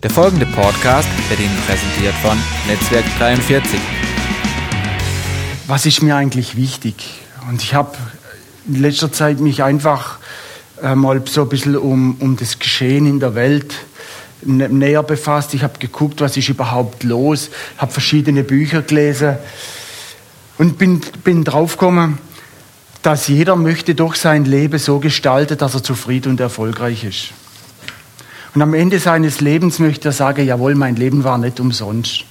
Der folgende Podcast wird Ihnen präsentiert von Netzwerk 43. Was ist mir eigentlich wichtig? Und ich habe in letzter Zeit mich einfach äh, mal so ein bisschen um, um das Geschehen in der Welt näher befasst. Ich habe geguckt, was ist überhaupt los, habe verschiedene Bücher gelesen und bin, bin draufgekommen, dass jeder möchte doch sein Leben so gestalten, dass er zufrieden und erfolgreich ist. Und am Ende seines Lebens möchte er sagen, jawohl, mein Leben war nicht umsonst.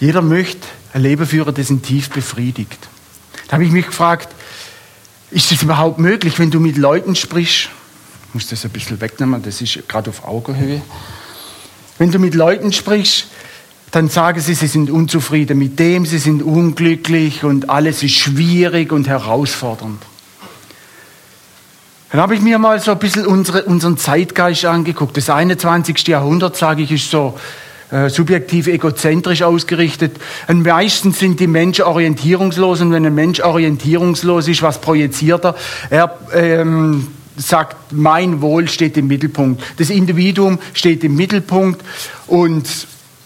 Jeder möchte ein Leben führen, das tief befriedigt. Da habe ich mich gefragt, ist es überhaupt möglich, wenn du mit Leuten sprichst? Ich muss das ein bisschen wegnehmen, das ist gerade auf Augenhöhe. Wenn du mit Leuten sprichst, dann sagen sie, sie sind unzufrieden mit dem, sie sind unglücklich und alles ist schwierig und herausfordernd. Dann habe ich mir mal so ein bisschen unsere, unseren Zeitgeist angeguckt. Das 21. Jahrhundert, sage ich, ist so äh, subjektiv egozentrisch ausgerichtet. Und meistens sind die Menschen orientierungslos und wenn ein Mensch orientierungslos ist, was projiziert er? Er ähm, sagt, mein Wohl steht im Mittelpunkt. Das Individuum steht im Mittelpunkt und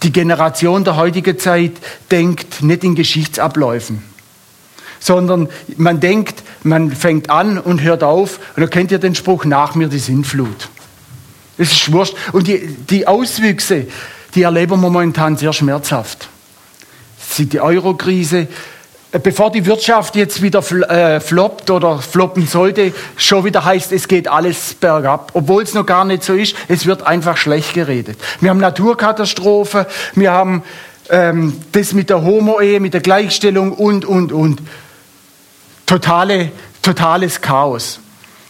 die Generation der heutigen Zeit denkt nicht in Geschichtsabläufen sondern man denkt, man fängt an und hört auf. Und da kennt ihr den Spruch, nach mir die Sintflut. Das ist wurscht. Und die, die Auswüchse, die erleben wir momentan sehr schmerzhaft. Die Eurokrise, bevor die Wirtschaft jetzt wieder äh, floppt oder floppen sollte, schon wieder heißt, es geht alles bergab. Obwohl es noch gar nicht so ist, es wird einfach schlecht geredet. Wir haben Naturkatastrophe, wir haben ähm, das mit der Homo-Ehe, mit der Gleichstellung und, und, und totale, totales Chaos.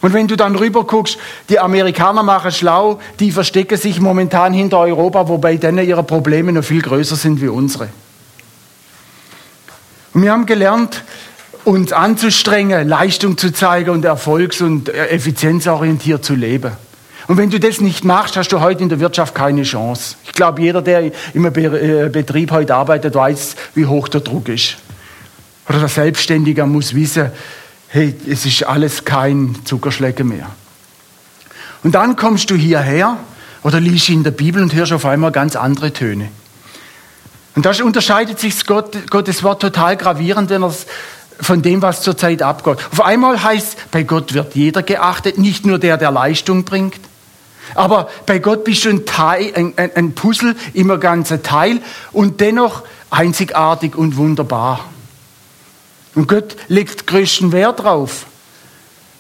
Und wenn du dann rüber guckst, die Amerikaner machen schlau, die verstecken sich momentan hinter Europa, wobei denen ihre Probleme noch viel größer sind wie unsere. Und wir haben gelernt, uns anzustrengen, Leistung zu zeigen und erfolgs- und effizienzorientiert zu leben. Und wenn du das nicht machst, hast du heute in der Wirtschaft keine Chance. Ich glaube, jeder, der im äh, Betrieb heute arbeitet, weiß, wie hoch der Druck ist. Oder der Selbstständige muss wissen, hey, es ist alles kein Zuckerschlecken mehr. Und dann kommst du hierher oder liest in der Bibel und hörst auf einmal ganz andere Töne. Und da unterscheidet sich Gott, Gottes Wort total gravierend, er von dem, was zurzeit abgeht. Auf einmal heißt, bei Gott wird jeder geachtet, nicht nur der, der Leistung bringt. Aber bei Gott bist du ein, Teil, ein, ein Puzzle, immer ganzer Teil und dennoch einzigartig und wunderbar. Und Gott legt größten Wert darauf,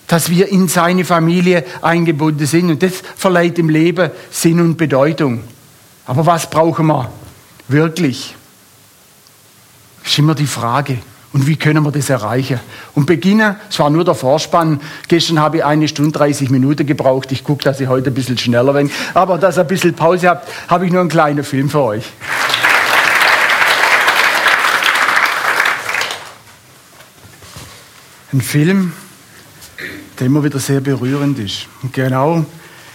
dass wir in seine Familie eingebunden sind. Und das verleiht dem Leben Sinn und Bedeutung. Aber was brauchen wir wirklich? Das ist immer die Frage. Und wie können wir das erreichen? Und beginnen, es war nur der Vorspann. Gestern habe ich eine Stunde 30 Minuten gebraucht. Ich gucke, dass ich heute ein bisschen schneller bin. Aber dass ihr ein bisschen Pause habt, habe ich nur einen kleinen Film für euch. Ein Film, der immer wieder sehr berührend ist. Und genau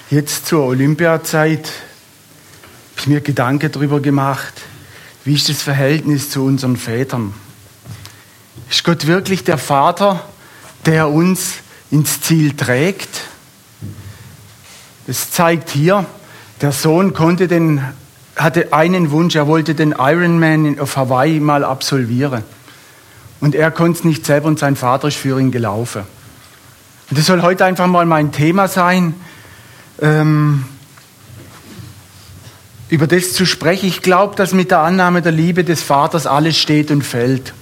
jetzt zur Olympiazeit habe ich mir Gedanken darüber gemacht, wie ist das Verhältnis zu unseren Vätern? Ist Gott wirklich der Vater, der uns ins Ziel trägt? Es zeigt hier, der Sohn konnte den, hatte einen Wunsch, er wollte den Ironman auf Hawaii mal absolvieren. Und er konnte es nicht selber und sein Vater ist für ihn gelaufen. Und das soll heute einfach mal mein Thema sein, ähm, über das zu sprechen. Ich glaube, dass mit der Annahme der Liebe des Vaters alles steht und fällt.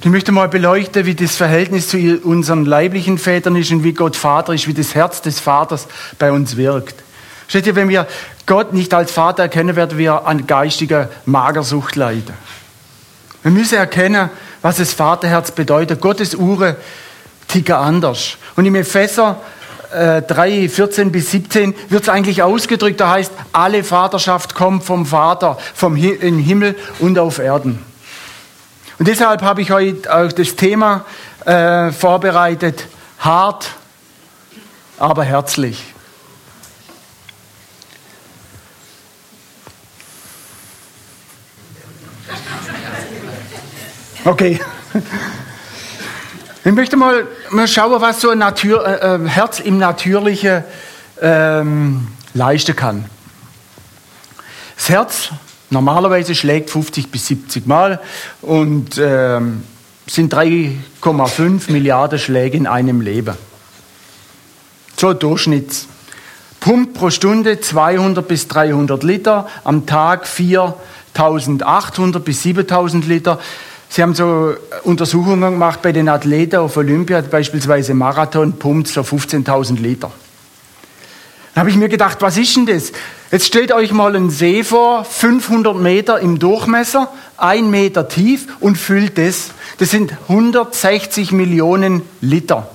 Ich möchte mal beleuchten, wie das Verhältnis zu unseren leiblichen Vätern ist und wie Gott Vater ist, wie das Herz des Vaters bei uns wirkt. Steht ihr, wenn wir Gott nicht als Vater erkennen, werden wir an geistiger Magersucht leiden. Wir müssen erkennen, was das Vaterherz bedeutet. Gottes Uhr tickt anders. Und im Epheser äh, 3, 14 bis 17 wird es eigentlich ausgedrückt, da heißt, alle Vaterschaft kommt vom Vater, vom Hi im Himmel und auf Erden. Und deshalb habe ich heute auch das Thema äh, vorbereitet, hart, aber herzlich. Okay. Ich möchte mal, mal schauen, was so ein Natur, äh, äh Herz im Natürlichen ähm, leisten kann. Das Herz normalerweise schlägt 50 bis 70 Mal und ähm, sind 3,5 Milliarden Schläge in einem Leben. So Durchschnitts. Pumpt pro Stunde 200 bis 300 Liter, am Tag 4800 bis 7000 Liter. Sie haben so Untersuchungen gemacht bei den Athleten auf Olympia, beispielsweise Marathon, pumpt so 15.000 Liter. Da habe ich mir gedacht, was ist denn das? Jetzt stellt euch mal einen See vor, 500 Meter im Durchmesser, ein Meter tief und füllt das. Das sind 160 Millionen Liter.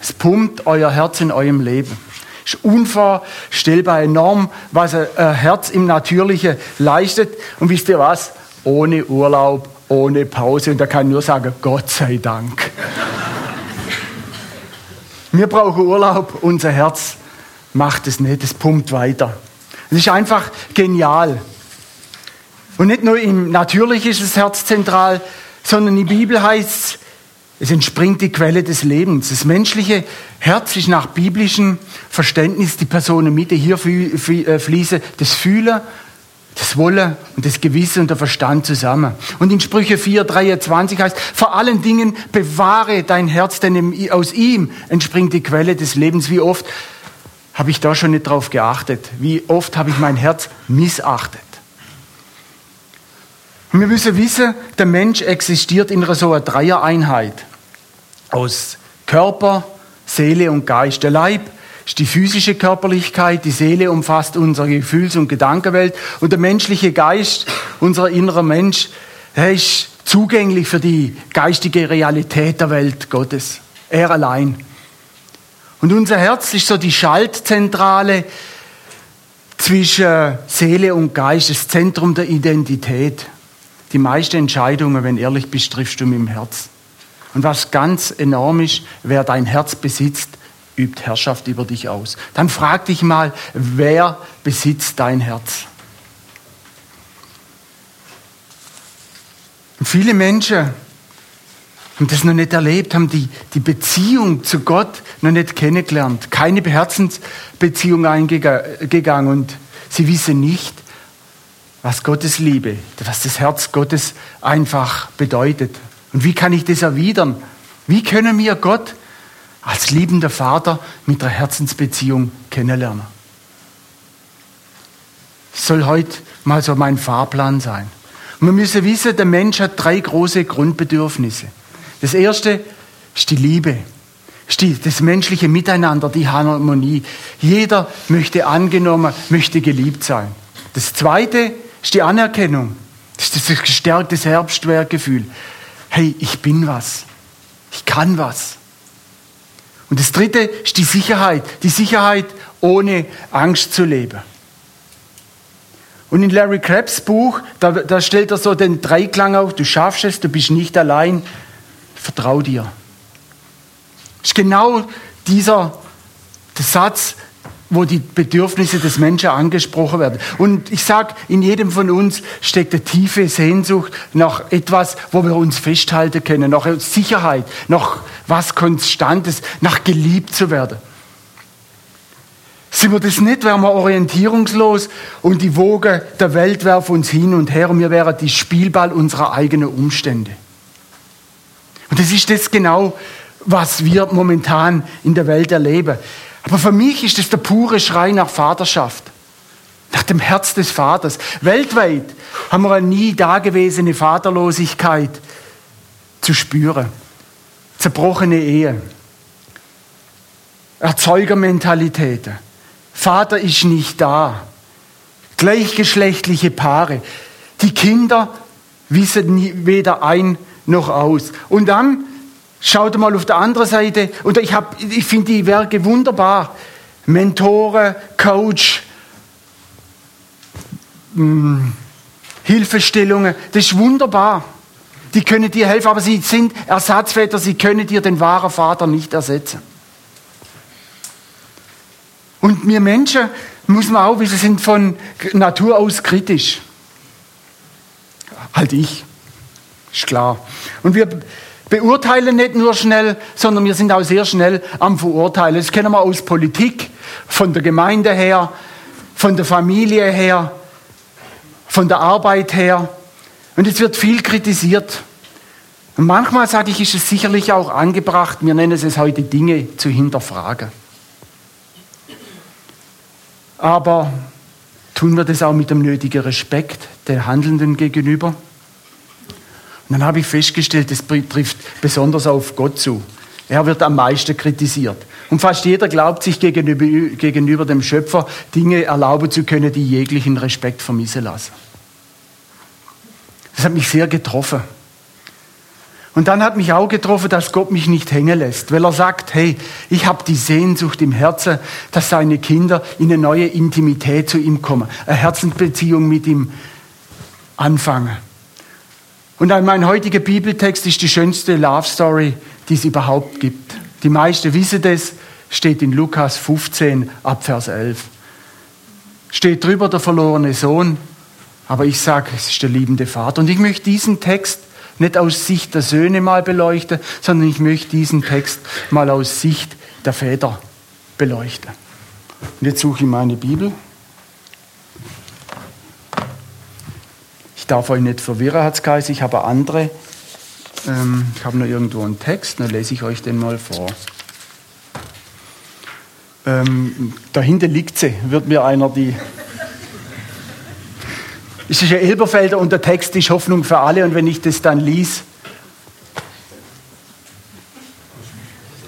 Es pumpt euer Herz in eurem Leben. Ist unvorstellbar enorm, was ein Herz im Natürlichen leistet. Und wisst ihr was? Ohne Urlaub, ohne Pause. Und da kann ich nur sagen, Gott sei Dank. Wir brauchen Urlaub, unser Herz macht es nicht, es pumpt weiter. Es ist einfach genial. Und nicht nur im Natürlichen ist das Herz zentral, sondern in der Bibel heißt es, es entspringt die Quelle des Lebens. Das menschliche Herz ist nach biblischem Verständnis die Personenmitte. Hier äh, fließen das Fühlen, das Wollen und das Gewissen und der Verstand zusammen. Und in Sprüche 4, 23 heißt, vor allen Dingen bewahre dein Herz, denn aus ihm entspringt die Quelle des Lebens. Wie oft habe ich da schon nicht drauf geachtet? Wie oft habe ich mein Herz missachtet? Und wir müssen wissen, der Mensch existiert in so einer Dreier-Einheit aus Körper, Seele und Geist. Der Leib ist die physische Körperlichkeit, die Seele umfasst unsere Gefühls- und Gedankenwelt und der menschliche Geist, unser innerer Mensch, er ist zugänglich für die geistige Realität der Welt Gottes. Er allein. Und unser Herz ist so die Schaltzentrale zwischen Seele und Geist, das Zentrum der Identität. Die meisten Entscheidungen, wenn ehrlich bist, triffst du mit dem Herz. Und was ganz enorm ist, wer dein Herz besitzt, übt Herrschaft über dich aus. Dann frag dich mal, wer besitzt dein Herz? Und viele Menschen haben das noch nicht erlebt, haben die, die Beziehung zu Gott noch nicht kennengelernt, keine Herzensbeziehung eingegangen und sie wissen nicht, was Gottes Liebe, was das Herz Gottes einfach bedeutet. Und wie kann ich das erwidern? Wie können wir Gott als liebender Vater mit der Herzensbeziehung kennenlernen? Das soll heute mal so mein Fahrplan sein. Und wir müssen wissen, der Mensch hat drei große Grundbedürfnisse. Das erste ist die Liebe, ist die, das menschliche Miteinander, die Harmonie. Jeder möchte angenommen, möchte geliebt sein. Das zweite ist die Anerkennung, das ist das gestärkte Selbstwertgefühl. Hey, ich bin was, ich kann was. Und das dritte ist die Sicherheit, die Sicherheit, ohne Angst zu leben. Und in Larry Crabbs Buch, da, da stellt er so den Dreiklang auf, du schaffst es, du bist nicht allein, vertrau dir. Das ist genau dieser Satz, wo die Bedürfnisse des Menschen angesprochen werden. Und ich sage, in jedem von uns steckt eine tiefe Sehnsucht nach etwas, wo wir uns festhalten können, nach Sicherheit, nach was Konstantes, nach geliebt zu werden. Sind wir das nicht, wären wir orientierungslos und die Woge der Welt werfen uns hin und her und wir wären die Spielball unserer eigenen Umstände. Und das ist das genau, was wir momentan in der Welt erleben. Aber für mich ist das der pure Schrei nach Vaterschaft, nach dem Herz des Vaters. Weltweit haben wir eine nie dagewesene Vaterlosigkeit zu spüren. Zerbrochene Ehe, Erzeugermentalitäten. Vater ist nicht da. Gleichgeschlechtliche Paare. Die Kinder wissen weder ein noch aus. Und dann schaut mal auf der anderen Seite, und ich, ich finde die Werke wunderbar. Mentoren, Coach, mh, hm, Hilfestellungen, das ist wunderbar. Die können dir helfen, aber sie sind Ersatzväter, sie können dir den wahren Vater nicht ersetzen. Und wir Menschen, muss man auch wissen, sind von Natur aus kritisch. Halt ich. Ist klar. Und wir beurteilen nicht nur schnell, sondern wir sind auch sehr schnell am Verurteilen. Das kennen wir aus Politik. von der Gemeinde her, von der Familie her, von der Arbeit her. Und es wird viel kritisiert. Und manchmal sage ich, ist es sicherlich auch angebracht, wir nennen es heute Dinge zu hinterfragen. Aber tun wir das auch mit dem nötigen Respekt der Handelnden gegenüber? Und dann habe ich festgestellt, das trifft besonders auf Gott zu. Er wird am meisten kritisiert. Und fast jeder glaubt sich gegenüber, gegenüber dem Schöpfer Dinge erlauben zu können, die jeglichen Respekt vermissen lassen. Das hat mich sehr getroffen. Und dann hat mich auch getroffen, dass Gott mich nicht hängen lässt, weil er sagt, hey, ich habe die Sehnsucht im Herzen, dass seine Kinder in eine neue Intimität zu ihm kommen, eine Herzensbeziehung mit ihm anfangen. Und mein heutiger Bibeltext ist die schönste Love Story, die es überhaupt gibt. Die meisten wissen das, steht in Lukas 15 ab Vers 11. Steht drüber der verlorene Sohn, aber ich sage, es ist der liebende Vater. Und ich möchte diesen Text nicht aus Sicht der Söhne mal beleuchten, sondern ich möchte diesen Text mal aus Sicht der Väter beleuchten. Und jetzt suche ich meine Bibel. Ich darf euch nicht verwirren, hat es ich habe andere. Ähm, ich habe noch irgendwo einen Text, dann lese ich euch den mal vor. Ähm, dahinter liegt sie, wird mir einer die es ist ja Elberfelder und der Text ist Hoffnung für alle. Und wenn ich das dann lies,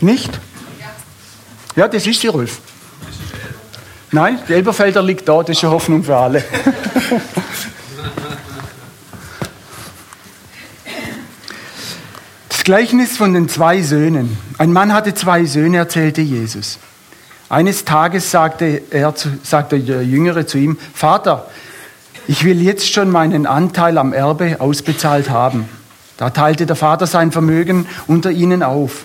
nicht? Ja, das ist sie, Rolf. Nein, der Elberfelder liegt da, das ist ja Hoffnung für alle. Gleichnis von den zwei Söhnen. Ein Mann hatte zwei Söhne, erzählte Jesus. Eines Tages sagte, er, sagte der Jüngere zu ihm, Vater, ich will jetzt schon meinen Anteil am Erbe ausbezahlt haben. Da teilte der Vater sein Vermögen unter ihnen auf.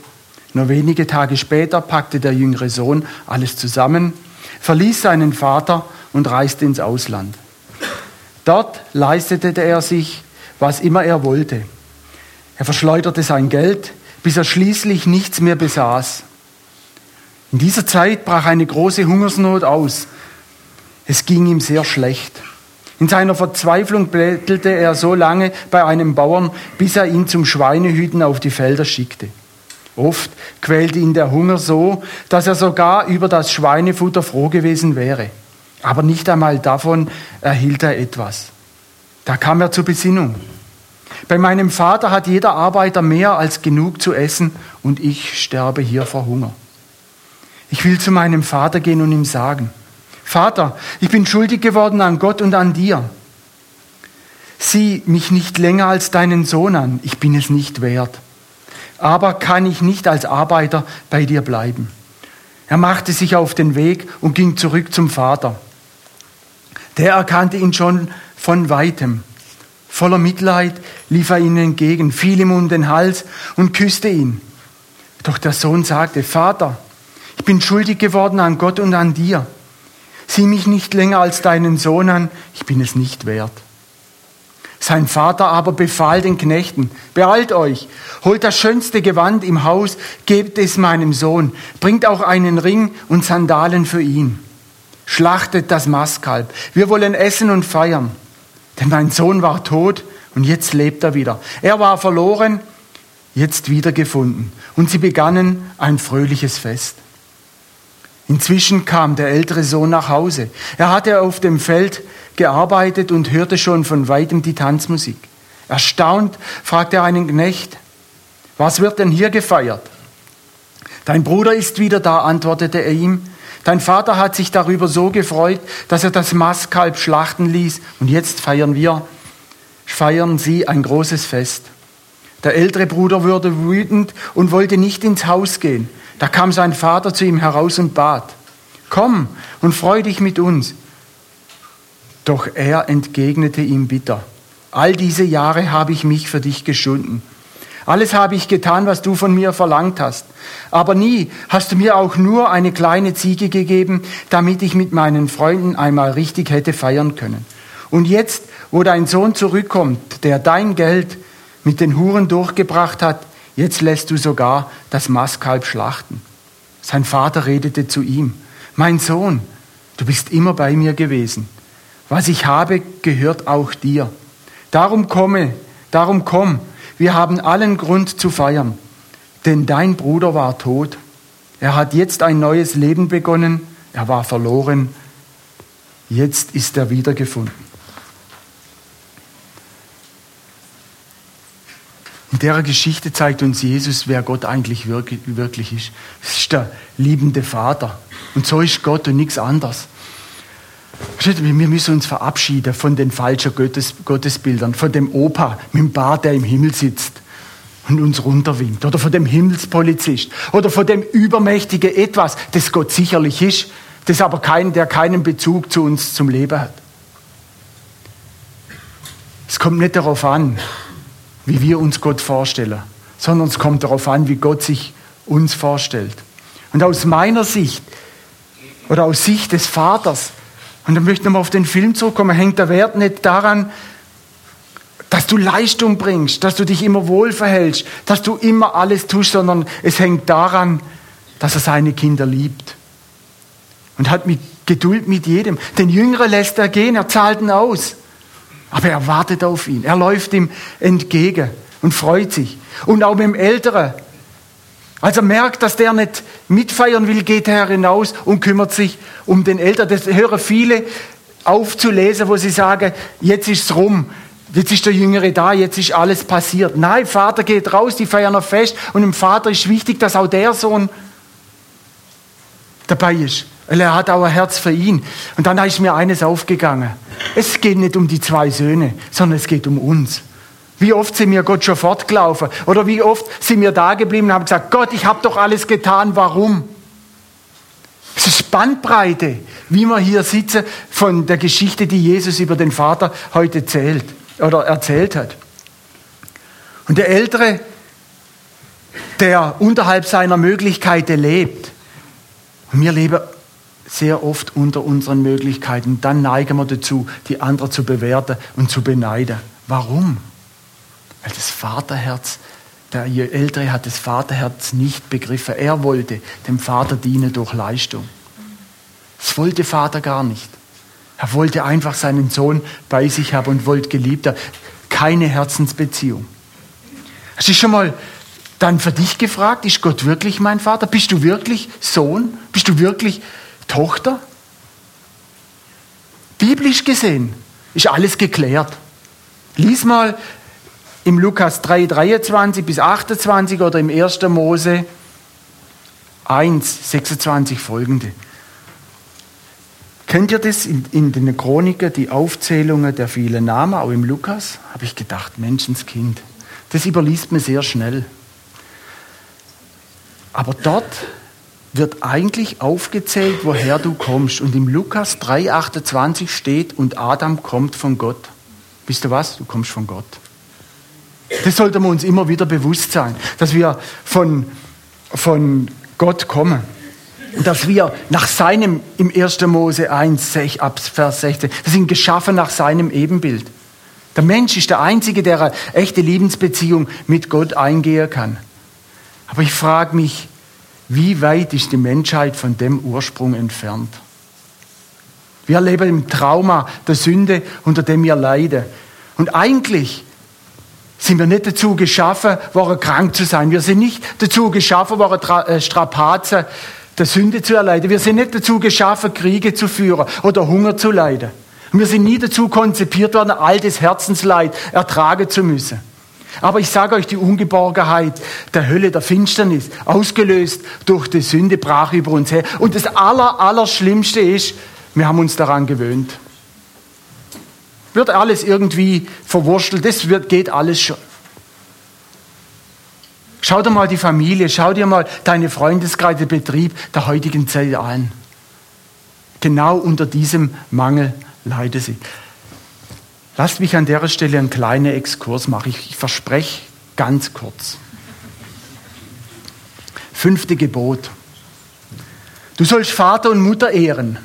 Nur wenige Tage später packte der jüngere Sohn alles zusammen, verließ seinen Vater und reiste ins Ausland. Dort leistete er sich, was immer er wollte. Er verschleuderte sein Geld, bis er schließlich nichts mehr besaß. In dieser Zeit brach eine große Hungersnot aus. Es ging ihm sehr schlecht. In seiner Verzweiflung bettelte er so lange bei einem Bauern, bis er ihn zum Schweinehüten auf die Felder schickte. Oft quälte ihn der Hunger so, dass er sogar über das Schweinefutter froh gewesen wäre. Aber nicht einmal davon erhielt er etwas. Da kam er zur Besinnung. Bei meinem Vater hat jeder Arbeiter mehr als genug zu essen und ich sterbe hier vor Hunger. Ich will zu meinem Vater gehen und ihm sagen, Vater, ich bin schuldig geworden an Gott und an dir. Sieh mich nicht länger als deinen Sohn an, ich bin es nicht wert. Aber kann ich nicht als Arbeiter bei dir bleiben? Er machte sich auf den Weg und ging zurück zum Vater. Der erkannte ihn schon von weitem. Voller Mitleid lief er ihnen entgegen, fiel ihm um den Hals und küsste ihn. Doch der Sohn sagte, Vater, ich bin schuldig geworden an Gott und an dir. Sieh mich nicht länger als deinen Sohn an, ich bin es nicht wert. Sein Vater aber befahl den Knechten, beeilt euch, holt das schönste Gewand im Haus, gebt es meinem Sohn, bringt auch einen Ring und Sandalen für ihn. Schlachtet das Mastkalb, wir wollen essen und feiern. Denn mein Sohn war tot und jetzt lebt er wieder. Er war verloren, jetzt wiedergefunden. Und sie begannen ein fröhliches Fest. Inzwischen kam der ältere Sohn nach Hause. Er hatte auf dem Feld gearbeitet und hörte schon von weitem die Tanzmusik. Erstaunt fragte er einen Knecht, was wird denn hier gefeiert? Dein Bruder ist wieder da, antwortete er ihm. Dein Vater hat sich darüber so gefreut, dass er das Mastkalb schlachten ließ und jetzt feiern wir, feiern sie ein großes Fest. Der ältere Bruder wurde wütend und wollte nicht ins Haus gehen. Da kam sein Vater zu ihm heraus und bat, komm und freu dich mit uns. Doch er entgegnete ihm bitter, all diese Jahre habe ich mich für dich geschunden. Alles habe ich getan, was du von mir verlangt hast. Aber nie hast du mir auch nur eine kleine Ziege gegeben, damit ich mit meinen Freunden einmal richtig hätte feiern können. Und jetzt, wo dein Sohn zurückkommt, der dein Geld mit den Huren durchgebracht hat, Jetzt lässt du sogar das Mastkalb schlachten. Sein Vater redete zu ihm. mein Sohn, du bist immer bei mir gewesen. Was ich habe, gehört auch dir. Darum komme, darum komm, wir haben allen Grund zu feiern, denn dein Bruder war tot. Er hat jetzt ein neues Leben begonnen, er war verloren, jetzt ist er wiedergefunden. In der Geschichte zeigt uns Jesus, wer Gott eigentlich wirklich ist. Es ist der liebende Vater. Und so ist Gott und nichts anderes. Wir müssen uns verabschieden von den falschen Gottes, Gottesbildern, von dem Opa mit dem Bart, der im Himmel sitzt und uns runterwinkt, oder von dem Himmelspolizist, oder von dem übermächtigen Etwas, das Gott sicherlich ist, das aber kein, der keinen Bezug zu uns zum Leben hat. Es kommt nicht darauf an, wie wir uns Gott vorstellen, sondern es kommt darauf an, wie Gott sich uns vorstellt. Und aus meiner Sicht oder aus Sicht des Vaters, und da möchte ich nochmal auf den Film zurückkommen, hängt der Wert nicht daran, dass du Leistung bringst, dass du dich immer wohl verhältst, dass du immer alles tust, sondern es hängt daran, dass er seine Kinder liebt. Und hat mit Geduld mit jedem. Den Jüngeren lässt er gehen, er zahlt ihn aus. Aber er wartet auf ihn. Er läuft ihm entgegen und freut sich. Und auch mit dem Älteren. Als er merkt, dass der nicht mitfeiern will, geht er hinaus und kümmert sich um den Älteren. Das hören viele aufzulesen, wo sie sagen, jetzt ist es rum. Jetzt ist der Jüngere da, jetzt ist alles passiert. Nein, Vater geht raus, die feiern noch fest. Und dem Vater ist wichtig, dass auch der Sohn dabei ist. Weil er hat auch ein Herz für ihn. Und dann ist mir eines aufgegangen. Es geht nicht um die zwei Söhne, sondern es geht um uns. Wie oft sind wir Gott schon fortgelaufen? Oder wie oft sind wir da geblieben und haben gesagt, Gott, ich habe doch alles getan, warum? Es ist Spannbreite, wie wir hier sitzen von der Geschichte, die Jesus über den Vater heute zählt oder erzählt hat. Und der Ältere, der unterhalb seiner Möglichkeiten lebt, und wir leben sehr oft unter unseren Möglichkeiten. Dann neigen wir dazu, die anderen zu bewerten und zu beneiden. Warum? Weil das Vaterherz, der Ältere hat das Vaterherz nicht begriffen. Er wollte dem Vater dienen durch Leistung. Das wollte Vater gar nicht. Er wollte einfach seinen Sohn bei sich haben und wollte geliebter. Keine Herzensbeziehung. Hast du schon mal dann für dich gefragt, ist Gott wirklich mein Vater? Bist du wirklich Sohn? Bist du wirklich Tochter? Biblisch gesehen ist alles geklärt. Lies mal im Lukas 3, 23 bis 28 oder im 1. Mose 1, 26 folgende. Kennt ihr das in, in den Chroniken, die Aufzählungen der vielen Namen, auch im Lukas? Habe ich gedacht, Menschenskind. Das überliest man sehr schnell. Aber dort wird eigentlich aufgezählt, woher du kommst. Und im Lukas 3,28 steht, und Adam kommt von Gott. Wisst ihr was? Du kommst von Gott. Das sollte man uns immer wieder bewusst sein, dass wir von, von Gott kommen. Und dass wir nach seinem, im 1. Mose 1, ab Vers 16, wir sind geschaffen nach seinem Ebenbild. Der Mensch ist der Einzige, der eine echte Lebensbeziehung mit Gott eingehen kann. Aber ich frage mich, wie weit ist die Menschheit von dem Ursprung entfernt? Wir leben im Trauma der Sünde, unter dem wir leiden. Und eigentlich sind wir nicht dazu geschaffen, worden krank zu sein. Wir sind nicht dazu geschaffen, worden äh, Strapazen der Sünde zu erleiden. Wir sind nicht dazu geschaffen, Kriege zu führen oder Hunger zu leiden. Und wir sind nie dazu konzipiert worden, all das Herzensleid ertragen zu müssen. Aber ich sage euch, die Ungeborgenheit der Hölle, der Finsternis, ausgelöst durch die Sünde, brach über uns her. Und das Aller, Allerschlimmste ist, wir haben uns daran gewöhnt. Wird alles irgendwie verwurstelt, das wird, geht alles schon. Schau dir mal die Familie, schau dir mal deine Freundeskreise, Betrieb der heutigen Zeit an. Genau unter diesem Mangel leiden sie. Lasst mich an der Stelle einen kleinen Exkurs machen. Ich, verspreche ganz kurz. Fünfte Gebot. Du sollst Vater und Mutter ehren.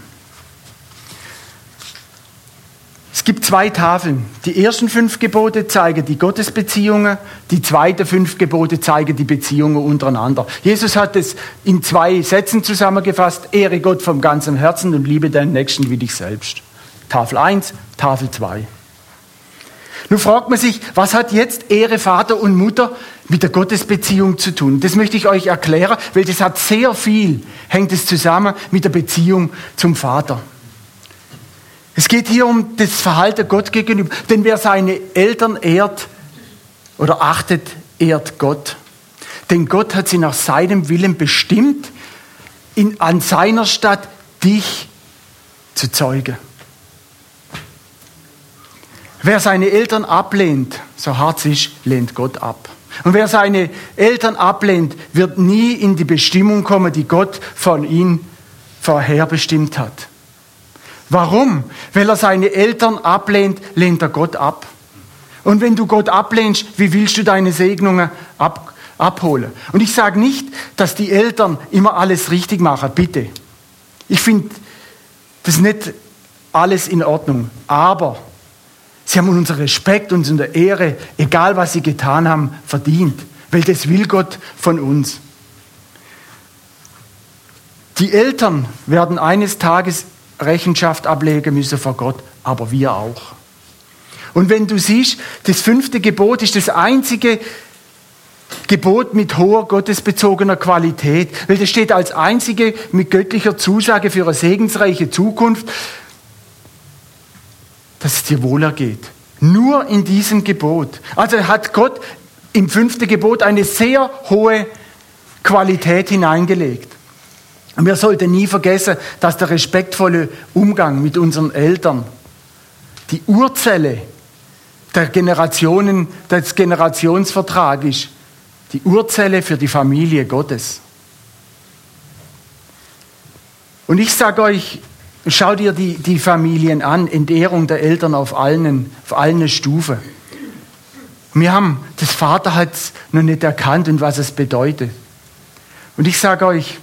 Es gibt zwei Tafeln. Die ersten fünf Gebote zeigen die Gottesbeziehungen, die zweiten fünf Gebote zeigen die Beziehungen untereinander. Jesus hat es in zwei Sätzen zusammengefasst, ehre Gott vom ganzen Herzen und liebe deinen Nächsten wie dich selbst. Tafel 1, Tafel 2. Nun fragt man sich, was hat jetzt Ehre Vater und Mutter mit der Gottesbeziehung zu tun? Das möchte ich euch erklären, weil das hat sehr viel, hängt es zusammen mit der Beziehung zum Vater. Es geht hier um das Verhalten Gott gegenüber. Denn wer seine Eltern ehrt oder achtet, ehrt Gott. Denn Gott hat sie nach seinem Willen bestimmt, in, an seiner Stadt dich zu zeugen. Wer seine Eltern ablehnt, so hart es ist, lehnt Gott ab. Und wer seine Eltern ablehnt, wird nie in die Bestimmung kommen, die Gott von ihm vorherbestimmt hat. Warum? Weil er seine Eltern ablehnt, lehnt er Gott ab. Und wenn du Gott ablehnst, wie willst du deine Segnungen ab, abholen? Und ich sage nicht, dass die Eltern immer alles richtig machen, bitte. Ich finde das nicht alles in Ordnung. Aber sie haben unseren Respekt und unsere Ehre, egal was sie getan haben, verdient. Weil das will Gott von uns. Die Eltern werden eines Tages Rechenschaft ablegen müssen vor Gott, aber wir auch. Und wenn du siehst, das fünfte Gebot ist das einzige Gebot mit hoher gottesbezogener Qualität, weil das steht als einzige mit göttlicher Zusage für eine segensreiche Zukunft, dass es dir wohler geht. Nur in diesem Gebot. Also hat Gott im fünften Gebot eine sehr hohe Qualität hineingelegt. Und wir sollten nie vergessen, dass der respektvolle Umgang mit unseren Eltern die Urzelle der Generationen, des Generationsvertrags ist, die Urzelle für die Familie Gottes. Und ich sage euch, schau dir die, die Familien an, Entehrung der Eltern auf allen, auf allen Stufen. Wir haben, das Vater hat es noch nicht erkannt und was es bedeutet. Und ich sage euch,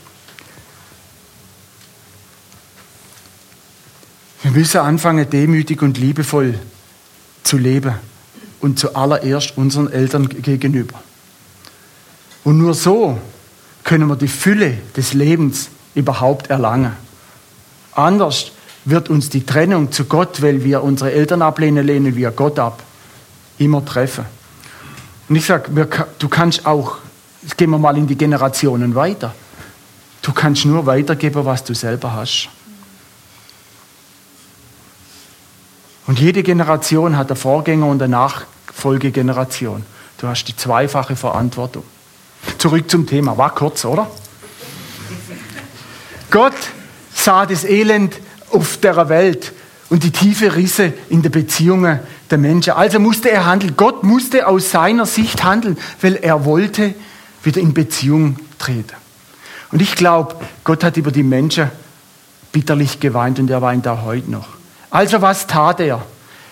Wir müssen anfangen, demütig und liebevoll zu leben und zuallererst unseren Eltern gegenüber. Und nur so können wir die Fülle des Lebens überhaupt erlangen. Anders wird uns die Trennung zu Gott, weil wir unsere Eltern ablehnen, lehnen wir Gott ab, immer treffen. Und ich sage, du kannst auch, jetzt gehen wir mal in die Generationen weiter, du kannst nur weitergeben, was du selber hast. Und jede Generation hat eine Vorgänger- und eine Nachfolgegeneration. Du hast die zweifache Verantwortung. Zurück zum Thema. War kurz, oder? Gott sah das Elend auf der Welt und die tiefe Risse in den Beziehungen der Menschen. Also musste er handeln. Gott musste aus seiner Sicht handeln, weil er wollte wieder in Beziehung treten. Und ich glaube, Gott hat über die Menschen bitterlich geweint und er weint auch heute noch. Also was tat er?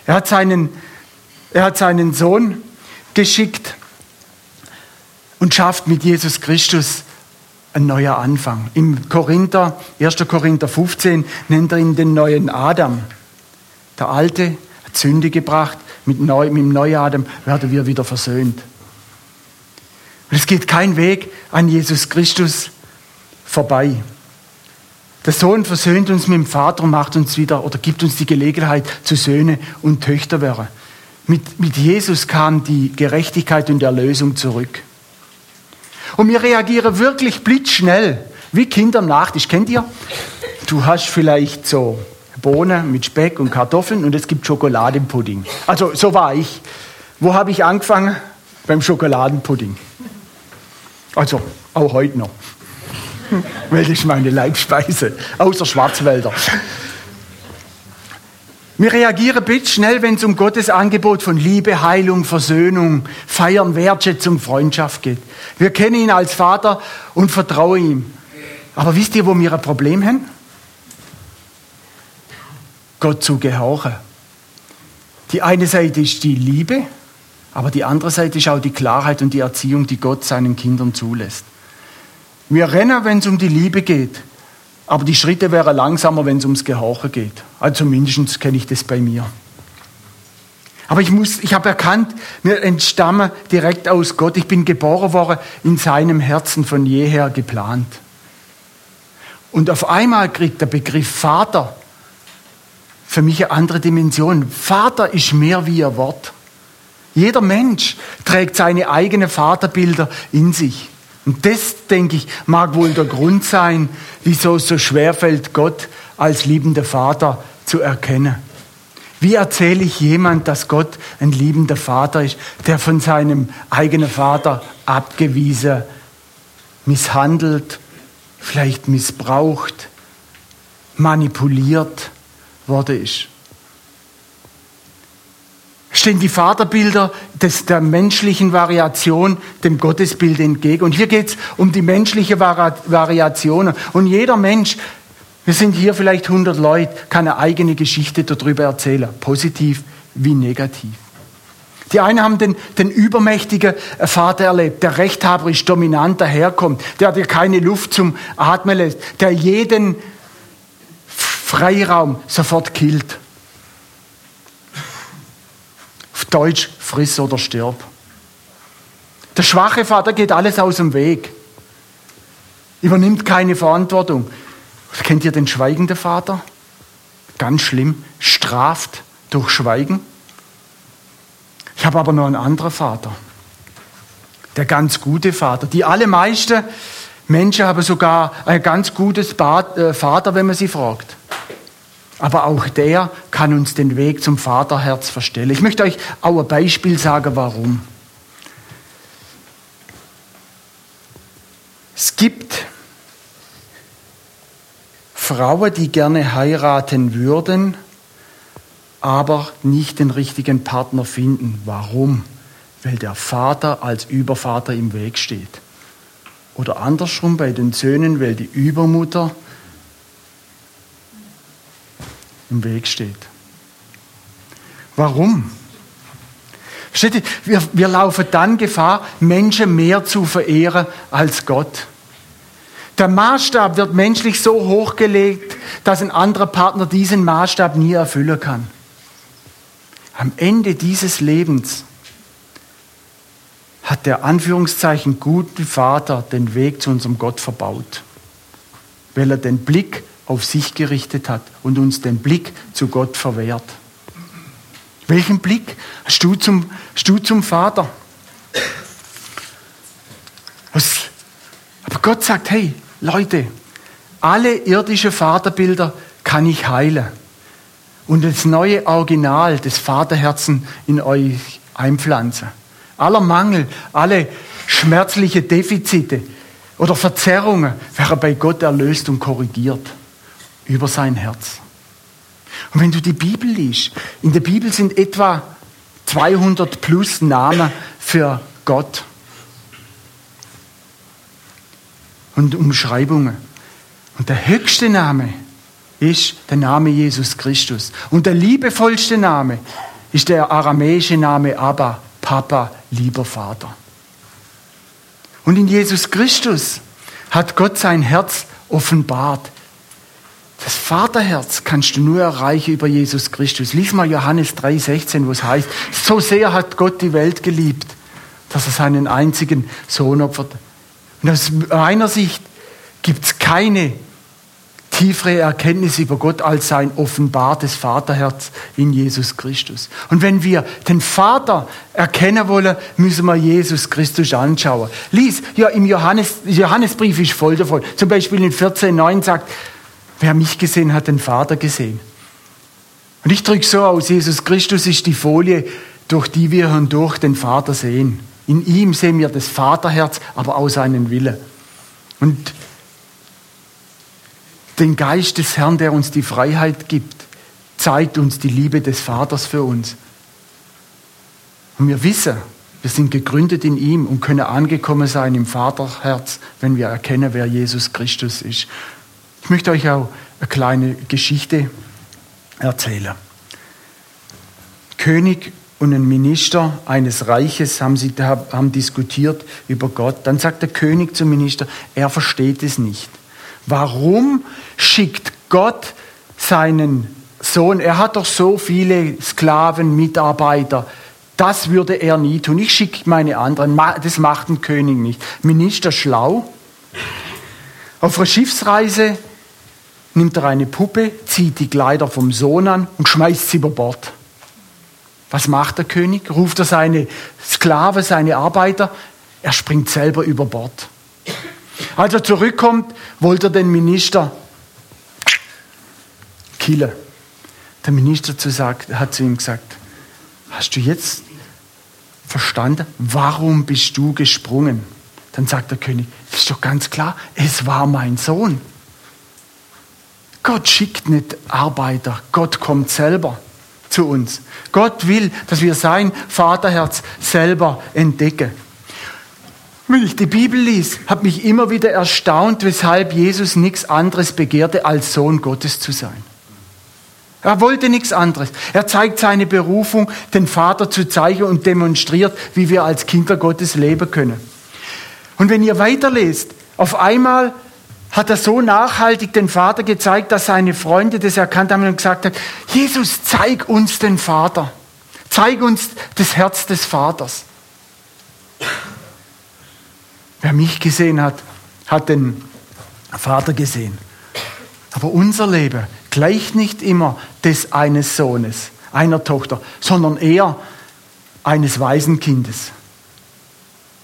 Er hat seinen, er hat seinen Sohn geschickt und schafft mit Jesus Christus ein neuer Anfang. Im Korinther, 1. Korinther 15 nennt er ihn den neuen Adam. Der Alte hat Sünde gebracht, mit, neu, mit dem neuen Adam werden wir wieder versöhnt. Und es geht kein Weg an Jesus Christus vorbei. Der Sohn versöhnt uns mit dem Vater und macht uns wieder oder gibt uns die Gelegenheit zu Söhne und Töchter werden. Mit, mit Jesus kam die Gerechtigkeit und Erlösung zurück. Und wir reagieren wirklich blitzschnell, wie Kinder am Nachtisch. Kennt ihr? Du hast vielleicht so Bohnen mit Speck und Kartoffeln und es gibt Schokoladenpudding. Also so war ich. Wo habe ich angefangen? Beim Schokoladenpudding. Also auch heute noch. weil das ist meine Leibspeise, außer Schwarzwälder. Wir reagieren bitte schnell, wenn es um Gottes Angebot von Liebe, Heilung, Versöhnung, Feiern, Wertschätzung, Freundschaft geht. Wir kennen ihn als Vater und vertrauen ihm. Aber wisst ihr, wo wir ein Problem haben? Gott zu gehorchen. Die eine Seite ist die Liebe, aber die andere Seite ist auch die Klarheit und die Erziehung, die Gott seinen Kindern zulässt. Wir rennen, wenn es um die Liebe geht. Aber die Schritte wären langsamer, wenn es ums Gehorchen geht. Also zumindest kenne ich das bei mir. Aber ich ich habe erkannt, wir entstammen direkt aus Gott. Ich bin geboren worden in seinem Herzen von jeher geplant. Und auf einmal kriegt der Begriff Vater für mich eine andere Dimension. Vater ist mehr wie ein Wort. Jeder Mensch trägt seine eigenen Vaterbilder in sich. Und das, denke ich, mag wohl der Grund sein, wieso es so schwer fällt, Gott als liebender Vater zu erkennen. Wie erzähle ich jemand, dass Gott ein liebender Vater ist, der von seinem eigenen Vater abgewiesen, misshandelt, vielleicht missbraucht, manipuliert worden ist? Stehen die Vaterbilder des, der menschlichen Variation dem Gottesbild entgegen. Und hier geht es um die menschliche Vari Variation. Und jeder Mensch, wir sind hier vielleicht 100 Leute, kann eine eigene Geschichte darüber erzählen, positiv wie negativ. Die einen haben den, den übermächtigen Vater erlebt, der rechthaberisch dominant daherkommt, der dir keine Luft zum Atmen lässt, der jeden Freiraum sofort killt. Deutsch, friss oder stirb. Der schwache Vater geht alles aus dem Weg, übernimmt keine Verantwortung. Kennt ihr den schweigenden Vater? Ganz schlimm, straft durch Schweigen. Ich habe aber noch einen anderen Vater, der ganz gute Vater. Die allermeisten Menschen haben sogar ein ganz gutes äh, Vater, wenn man sie fragt. Aber auch der kann uns den Weg zum Vaterherz verstellen. Ich möchte euch auch ein Beispiel sagen, warum. Es gibt Frauen, die gerne heiraten würden, aber nicht den richtigen Partner finden. Warum? Weil der Vater als Übervater im Weg steht. Oder andersrum bei den Söhnen, weil die Übermutter im Weg steht. Warum? Versteht ihr? Wir, wir laufen dann Gefahr, Menschen mehr zu verehren als Gott. Der Maßstab wird menschlich so hochgelegt, dass ein anderer Partner diesen Maßstab nie erfüllen kann. Am Ende dieses Lebens hat der Anführungszeichen gute Vater den Weg zu unserem Gott verbaut, weil er den Blick auf sich gerichtet hat und uns den Blick zu Gott verwehrt. Welchen Blick hast du zum, hast du zum Vater? Was? Aber Gott sagt, hey, Leute, alle irdischen Vaterbilder kann ich heilen und das neue Original des Vaterherzen in euch einpflanzen. Aller Mangel, alle schmerzliche Defizite oder Verzerrungen werden bei Gott erlöst und korrigiert über sein Herz. Und wenn du die Bibel liest, in der Bibel sind etwa 200 plus Namen für Gott und Umschreibungen. Und der höchste Name ist der Name Jesus Christus. Und der liebevollste Name ist der aramäische Name Abba, Papa, lieber Vater. Und in Jesus Christus hat Gott sein Herz offenbart. Das Vaterherz kannst du nur erreichen über Jesus Christus. Lies mal Johannes 3,16, wo es heißt, so sehr hat Gott die Welt geliebt, dass er seinen einzigen Sohn opfert. Und aus meiner Sicht gibt es keine tiefere Erkenntnis über Gott als sein offenbartes Vaterherz in Jesus Christus. Und wenn wir den Vater erkennen wollen, müssen wir Jesus Christus anschauen. Lies, ja, im Johannes, Johannesbrief ist voll davon. Zum Beispiel in 14,9 sagt, Wer mich gesehen hat, den Vater gesehen. Und ich drücke so aus, Jesus Christus ist die Folie, durch die wir hindurch den Vater sehen. In ihm sehen wir das Vaterherz, aber auch seinen Wille. Und den Geist des Herrn, der uns die Freiheit gibt, zeigt uns die Liebe des Vaters für uns. Und wir wissen, wir sind gegründet in ihm und können angekommen sein im Vaterherz, wenn wir erkennen, wer Jesus Christus ist. Ich möchte euch auch eine kleine Geschichte erzählen. König und ein Minister eines Reiches haben, sie, haben diskutiert über Gott. Dann sagt der König zum Minister, er versteht es nicht. Warum schickt Gott seinen Sohn, er hat doch so viele Sklaven, Mitarbeiter. Das würde er nie tun. Ich schicke meine anderen. Das macht ein König nicht. Minister schlau. Auf einer Schiffsreise nimmt er eine Puppe, zieht die Kleider vom Sohn an und schmeißt sie über Bord. Was macht der König? Ruft er seine Sklaven, seine Arbeiter? Er springt selber über Bord. Als er zurückkommt, wollte er den Minister killen. Der Minister hat zu ihm gesagt, hast du jetzt verstanden, warum bist du gesprungen? Dann sagt der König, ist doch ganz klar, es war mein Sohn. Gott schickt nicht Arbeiter, Gott kommt selber zu uns. Gott will, dass wir sein Vaterherz selber entdecken. Wenn ich die Bibel lies, hat mich immer wieder erstaunt, weshalb Jesus nichts anderes begehrte, als Sohn Gottes zu sein. Er wollte nichts anderes. Er zeigt seine Berufung, den Vater zu zeigen und demonstriert, wie wir als Kinder Gottes leben können. Und wenn ihr weiterlest, auf einmal hat er so nachhaltig den Vater gezeigt, dass seine Freunde das erkannt haben und gesagt haben, Jesus, zeig uns den Vater. Zeig uns das Herz des Vaters. Wer mich gesehen hat, hat den Vater gesehen. Aber unser Leben gleicht nicht immer des eines Sohnes, einer Tochter, sondern eher eines Waisenkindes.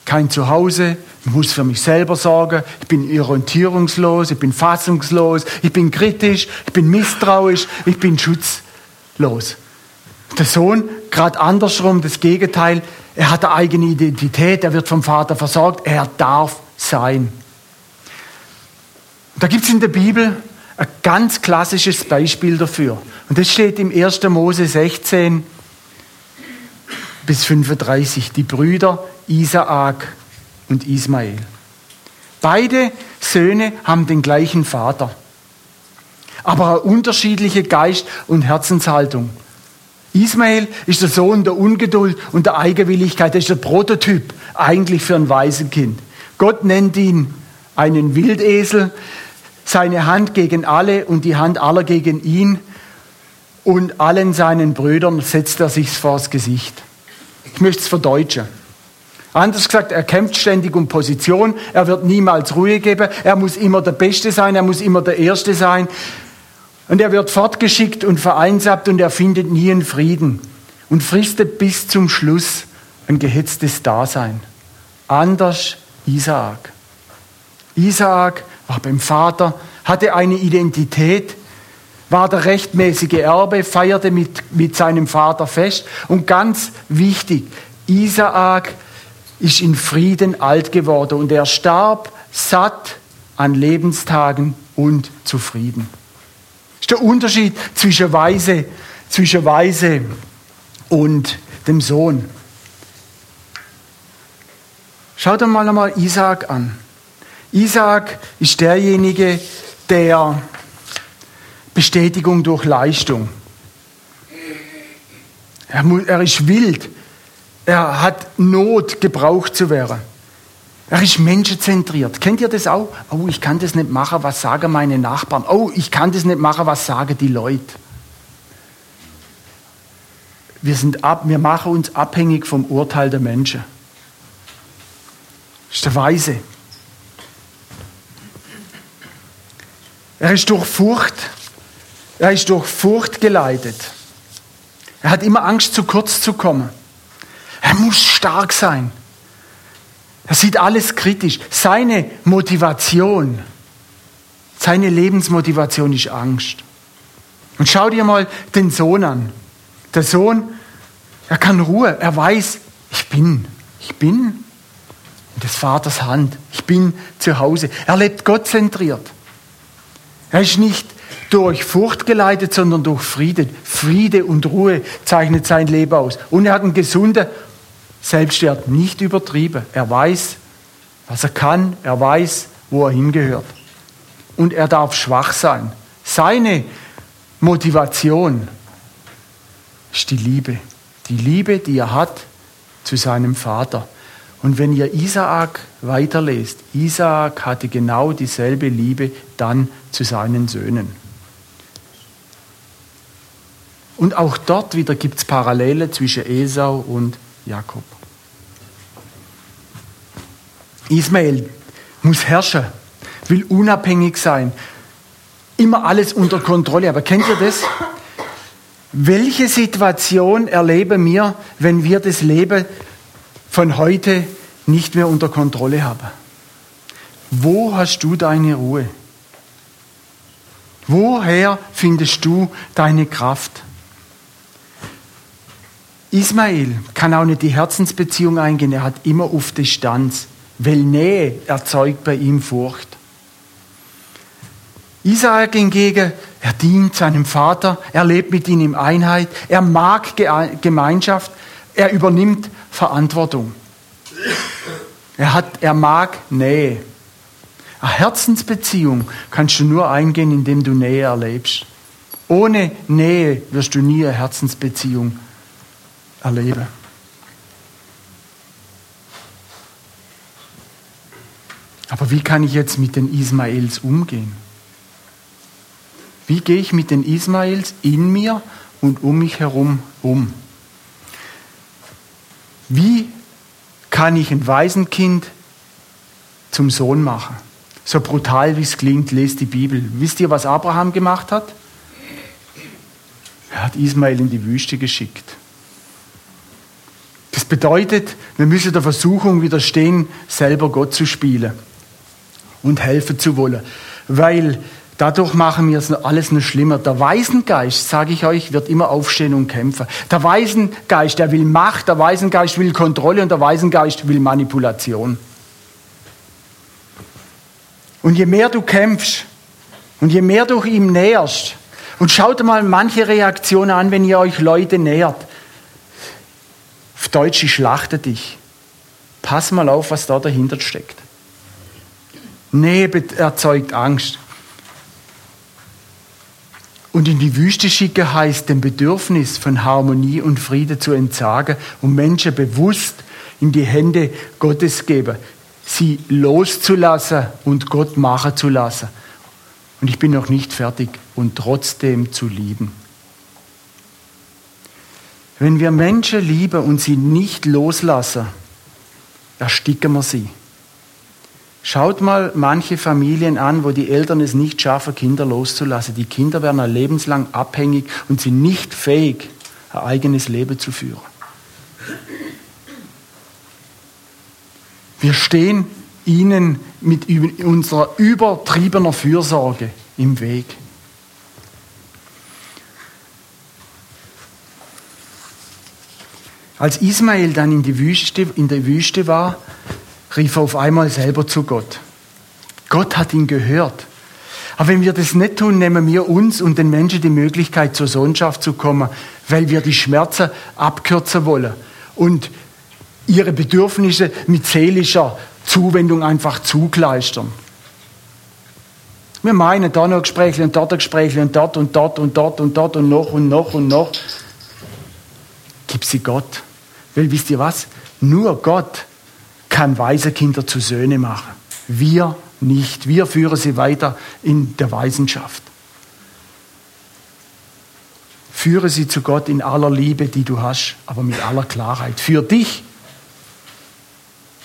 Kein Zuhause, ich muss für mich selber sorgen, ich bin orientierungslos, ich bin fassungslos, ich bin kritisch, ich bin misstrauisch, ich bin schutzlos. Der Sohn, gerade andersrum, das Gegenteil, er hat eine eigene Identität, er wird vom Vater versorgt, er darf sein. Da gibt es in der Bibel ein ganz klassisches Beispiel dafür. Und das steht im 1. Mose 16 bis 35. Die Brüder Isaak und Ismael. Beide Söhne haben den gleichen Vater, aber unterschiedliche Geist- und Herzenshaltung. Ismael ist der Sohn der Ungeduld und der Eigenwilligkeit. Er ist der Prototyp eigentlich für ein Waisenkind. Gott nennt ihn einen Wildesel, seine Hand gegen alle und die Hand aller gegen ihn und allen seinen Brüdern setzt er sich vors Gesicht. Ich möchte es verdeutschen. Anders gesagt, er kämpft ständig um Position, er wird niemals Ruhe geben, er muss immer der Beste sein, er muss immer der Erste sein. Und er wird fortgeschickt und vereinsamt und er findet nie einen Frieden und fristet bis zum Schluss ein gehetztes Dasein. Anders Isaak. Isaak war beim Vater, hatte eine Identität, war der rechtmäßige Erbe, feierte mit, mit seinem Vater fest. Und ganz wichtig, Isaak ist in Frieden alt geworden und er starb satt an Lebenstagen und zufrieden. Das ist der Unterschied zwischen Weise, zwischen Weise und dem Sohn. Schaut doch mal einmal Isaac an. Isaac ist derjenige, der Bestätigung durch Leistung. Er, er ist wild. Er hat Not, gebraucht zu werden. Er ist menschenzentriert. Kennt ihr das auch? Oh, ich kann das nicht machen, was sagen meine Nachbarn. Oh, ich kann das nicht machen, was sagen die Leute. Wir, sind ab, wir machen uns abhängig vom Urteil der Menschen. Das ist der Weise. Er ist durch Furcht, er ist durch Furcht geleitet. Er hat immer Angst, zu kurz zu kommen. Er muss stark sein. Er sieht alles kritisch. Seine Motivation, seine Lebensmotivation ist Angst. Und schau dir mal den Sohn an. Der Sohn, er kann Ruhe, er weiß, ich bin, ich bin in des Vaters Hand, ich bin zu Hause. Er lebt gottzentriert. Er ist nicht durch Furcht geleitet, sondern durch Friede. Friede und Ruhe zeichnet sein Leben aus. Und er hat einen gesunden Selbstwert, nicht übertrieben. Er weiß, was er kann, er weiß, wo er hingehört. Und er darf schwach sein. Seine Motivation ist die Liebe. Die Liebe, die er hat zu seinem Vater. Und wenn ihr Isaak weiterlest, Isaak hatte genau dieselbe Liebe dann zu seinen Söhnen. Und auch dort wieder gibt es Parallele zwischen Esau und Jakob. Ismael muss herrschen, will unabhängig sein, immer alles unter Kontrolle. Aber kennt ihr das? Welche Situation erleben wir, wenn wir das Leben von heute nicht mehr unter Kontrolle haben? Wo hast du deine Ruhe? Woher findest du deine Kraft? Ismael kann auch nicht die Herzensbeziehung eingehen, er hat immer auf Distanz, weil Nähe erzeugt bei ihm Furcht. Isaac hingegen, er dient seinem Vater, er lebt mit ihm in Einheit, er mag Gemeinschaft, er übernimmt Verantwortung. Er, hat, er mag Nähe. Eine Herzensbeziehung kannst du nur eingehen, indem du Nähe erlebst. Ohne Nähe wirst du nie eine Herzensbeziehung erleben. Aber wie kann ich jetzt mit den Ismaels umgehen? Wie gehe ich mit den Ismaels in mir und um mich herum um? Wie kann ich ein Waisenkind zum Sohn machen? So brutal wie es klingt, lest die Bibel. Wisst ihr, was Abraham gemacht hat? Er hat Ismael in die Wüste geschickt. Bedeutet, wir müssen der Versuchung widerstehen, selber Gott zu spielen und helfen zu wollen. Weil dadurch machen wir es alles noch schlimmer. Der Waisengeist, sage ich euch, wird immer aufstehen und kämpfen. Der Waisengeist, der will Macht, der Waisengeist will Kontrolle und der Waisengeist will Manipulation. Und je mehr du kämpfst und je mehr du ihm näherst, und schaut mal manche Reaktionen an, wenn ihr euch Leute nähert. Auf Deutsch, ich schlachte dich. Pass mal auf, was da dahinter steckt. Nähe erzeugt Angst. Und in die Wüste schicken heißt, dem Bedürfnis von Harmonie und Friede zu entsagen und Menschen bewusst in die Hände Gottes geben, sie loszulassen und Gott machen zu lassen. Und ich bin noch nicht fertig und trotzdem zu lieben. Wenn wir Menschen lieben und sie nicht loslassen, ersticken wir sie. Schaut mal manche Familien an, wo die Eltern es nicht schaffen, Kinder loszulassen. Die Kinder werden lebenslang abhängig und sind nicht fähig, ein eigenes Leben zu führen. Wir stehen ihnen mit unserer übertriebener Fürsorge im Weg. Als Ismael dann in, die Wüste, in der Wüste war, rief er auf einmal selber zu Gott. Gott hat ihn gehört. Aber wenn wir das nicht tun, nehmen wir uns und den Menschen die Möglichkeit, zur Sohnschaft zu kommen, weil wir die Schmerzen abkürzen wollen und ihre Bedürfnisse mit seelischer Zuwendung einfach zugleistern. Wir meinen da noch Gespräche und dort ein Gespräch und dort und dort und dort und dort und noch und noch und noch. Gib sie Gott. Weil wisst ihr was? Nur Gott kann weise Kinder zu Söhne machen. Wir nicht. Wir führen sie weiter in der Weisenschaft. Führe sie zu Gott in aller Liebe, die du hast, aber mit aller Klarheit. Für dich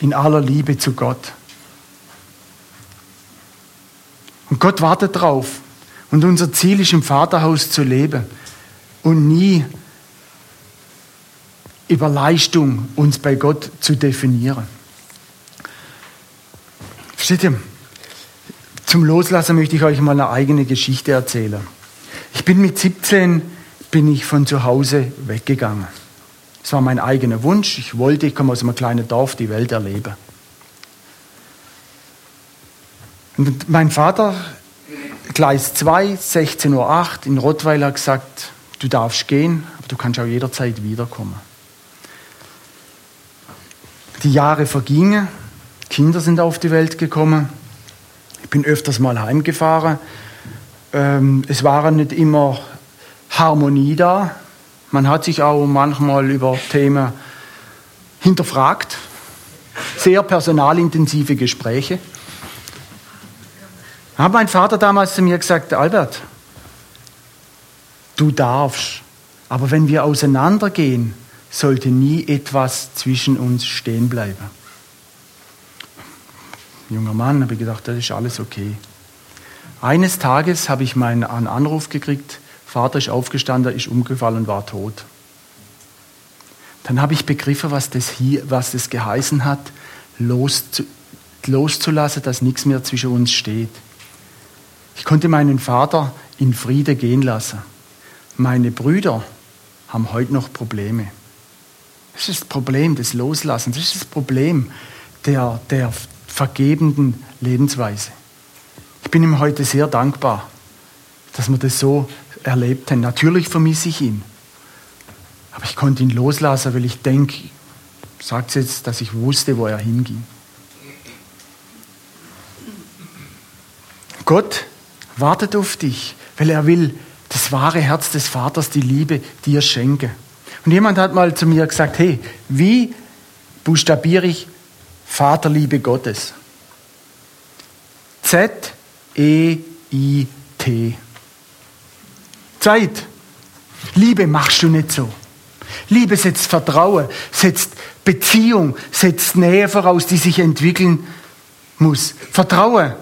in aller Liebe zu Gott. Und Gott wartet drauf. Und unser Ziel ist, im Vaterhaus zu leben und nie über Leistung uns bei Gott zu definieren. Versteht ihr? Zum Loslassen möchte ich euch mal eine eigene Geschichte erzählen. Ich bin mit 17 bin ich von zu Hause weggegangen. Es war mein eigener Wunsch. Ich wollte, ich komme aus einem kleinen Dorf, die Welt erleben. Und mein Vater, Gleis 2, 16.08 Uhr in Rottweil, hat gesagt, du darfst gehen, aber du kannst auch jederzeit wiederkommen. Die Jahre vergingen, Kinder sind auf die Welt gekommen. Ich bin öfters mal heimgefahren. Ähm, es war nicht immer Harmonie da. Man hat sich auch manchmal über Themen hinterfragt. Sehr personalintensive Gespräche. Da hat mein Vater damals zu mir gesagt, Albert, du darfst, Aber wenn wir auseinandergehen, sollte nie etwas zwischen uns stehen bleiben. Junger Mann, habe ich gedacht, das ist alles okay. Eines Tages habe ich meinen Anruf gekriegt, Vater ist aufgestanden, ist umgefallen und war tot. Dann habe ich begriffen, was das, hier, was das geheißen hat, loszu, loszulassen, dass nichts mehr zwischen uns steht. Ich konnte meinen Vater in Friede gehen lassen. Meine Brüder haben heute noch Probleme. Das ist das Problem des Loslassens. Das ist das Problem der, der vergebenden Lebensweise. Ich bin ihm heute sehr dankbar, dass wir das so erlebt haben. Natürlich vermisse ich ihn. Aber ich konnte ihn loslassen, weil ich denke, sagt es jetzt, dass ich wusste, wo er hinging. Gott wartet auf dich, weil er will das wahre Herz des Vaters, die Liebe dir schenken. Und jemand hat mal zu mir gesagt, hey, wie buchstabiere ich Vaterliebe Gottes? Z-E-I-T. Zeit. Liebe machst du nicht so. Liebe setzt Vertrauen, setzt Beziehung, setzt Nähe voraus, die sich entwickeln muss. Vertrauen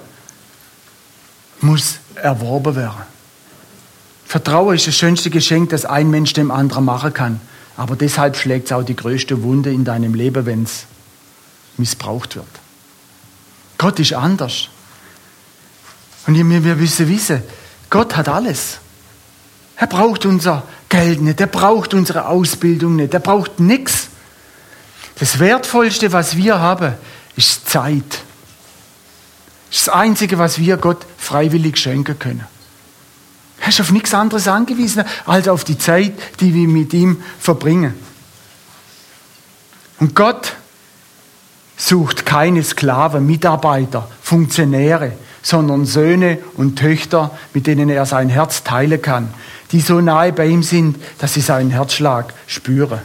muss erworben werden. Vertrauen ist das schönste Geschenk, das ein Mensch dem anderen machen kann. Aber deshalb schlägt es auch die größte Wunde in deinem Leben, wenn es missbraucht wird. Gott ist anders. Und wir müssen wissen, Gott hat alles. Er braucht unser Geld nicht, er braucht unsere Ausbildung nicht, er braucht nichts. Das Wertvollste, was wir haben, ist Zeit. Das Einzige, was wir Gott freiwillig schenken können. Er ist auf nichts anderes angewiesen, als auf die Zeit, die wir mit ihm verbringen. Und Gott sucht keine Sklaven, Mitarbeiter, Funktionäre, sondern Söhne und Töchter, mit denen er sein Herz teilen kann, die so nahe bei ihm sind, dass sie seinen Herzschlag spüren.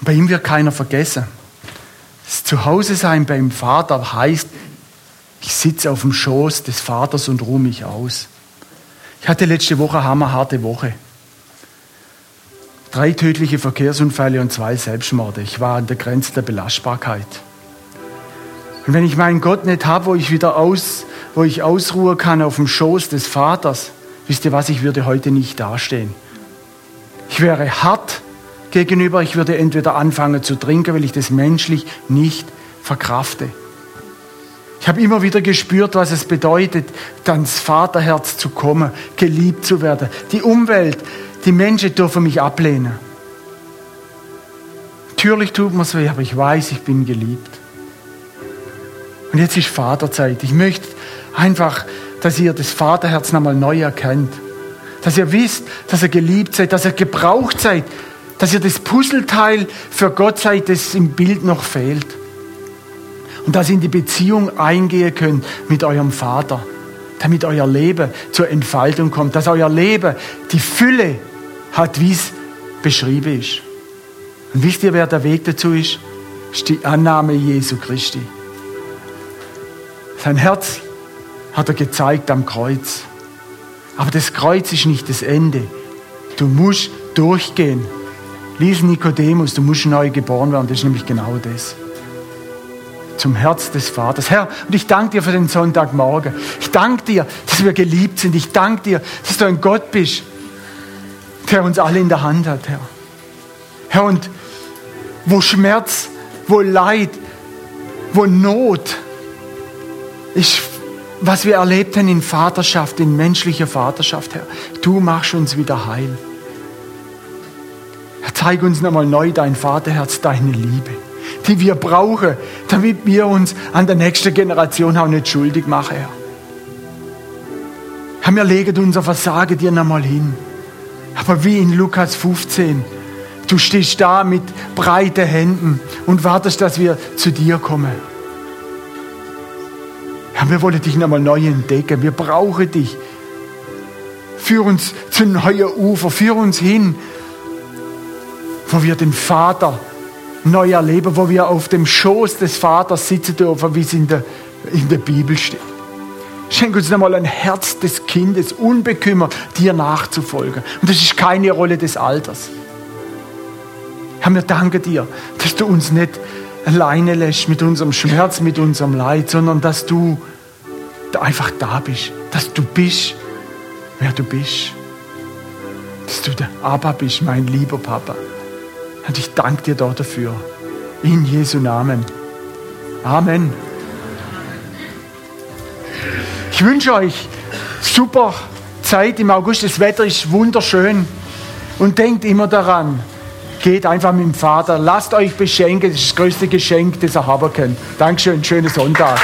Bei ihm wird keiner vergessen. Das Zuhause sein beim Vater heißt, ich sitze auf dem Schoß des Vaters und ruhe mich aus. Ich hatte letzte Woche eine hammerharte Woche. Drei tödliche Verkehrsunfälle und zwei Selbstmorde. Ich war an der Grenze der Belastbarkeit. Und wenn ich meinen Gott nicht habe, wo ich wieder aus, wo ich ausruhen kann auf dem Schoß des Vaters, wisst ihr was, ich würde heute nicht dastehen. Ich wäre hart gegenüber, ich würde entweder anfangen zu trinken, weil ich das menschlich nicht verkrafte. Ich habe immer wieder gespürt, was es bedeutet, ans Vaterherz zu kommen, geliebt zu werden. Die Umwelt, die Menschen dürfen mich ablehnen. Natürlich tut man es weh, aber ich weiß, ich bin geliebt. Und jetzt ist Vaterzeit. Ich möchte einfach, dass ihr das Vaterherz nochmal neu erkennt. Dass ihr wisst, dass ihr geliebt seid, dass ihr gebraucht seid, dass ihr das Puzzleteil für Gott seid, das im Bild noch fehlt und dass ihr in die Beziehung eingehen könnt mit eurem Vater, damit euer Leben zur Entfaltung kommt, dass euer Leben die Fülle hat, wie es beschrieben ist. Und wisst ihr, wer der Weg dazu ist? Ist die Annahme Jesu Christi. Sein Herz hat er gezeigt am Kreuz. Aber das Kreuz ist nicht das Ende. Du musst durchgehen. Lies Nikodemus, du musst neu geboren werden. Das ist nämlich genau das zum Herz des Vaters. Herr, und ich danke dir für den Sonntagmorgen. Ich danke dir, dass wir geliebt sind. Ich danke dir, dass du ein Gott bist, der uns alle in der Hand hat, Herr. Herr, und wo Schmerz, wo Leid, wo Not ist, was wir erlebt haben in Vaterschaft, in menschlicher Vaterschaft, Herr, du machst uns wieder heil. Herr, zeig uns nochmal neu dein Vaterherz, deine Liebe die wir brauchen, damit wir uns an der nächsten Generation auch nicht schuldig machen, Herr. Herr, wir legen unser Versagen dir nochmal hin. Aber wie in Lukas 15, du stehst da mit breiten Händen und wartest, dass wir zu dir kommen. Herr, wir wollen dich nochmal neu entdecken. Wir brauchen dich. Führ uns zu neuen Ufer. Führ uns hin, wo wir den Vater neu erleben, wo wir auf dem Schoß des Vaters sitzen dürfen, wie es in der, in der Bibel steht. Schenk uns nochmal ein Herz des Kindes, unbekümmert, dir nachzufolgen. Und das ist keine Rolle des Alters. Herr, wir danken dir, dass du uns nicht alleine lässt mit unserem Schmerz, mit unserem Leid, sondern dass du einfach da bist, dass du bist, wer du bist. Dass du der Abba bist, mein lieber Papa. Und ich danke dir dort dafür. In Jesu Namen. Amen. Ich wünsche euch super Zeit im August. Das Wetter ist wunderschön. Und denkt immer daran, geht einfach mit dem Vater, lasst euch beschenken. Das ist das größte Geschenk, das ihr haben könnt. Dankeschön, schönen Sonntag.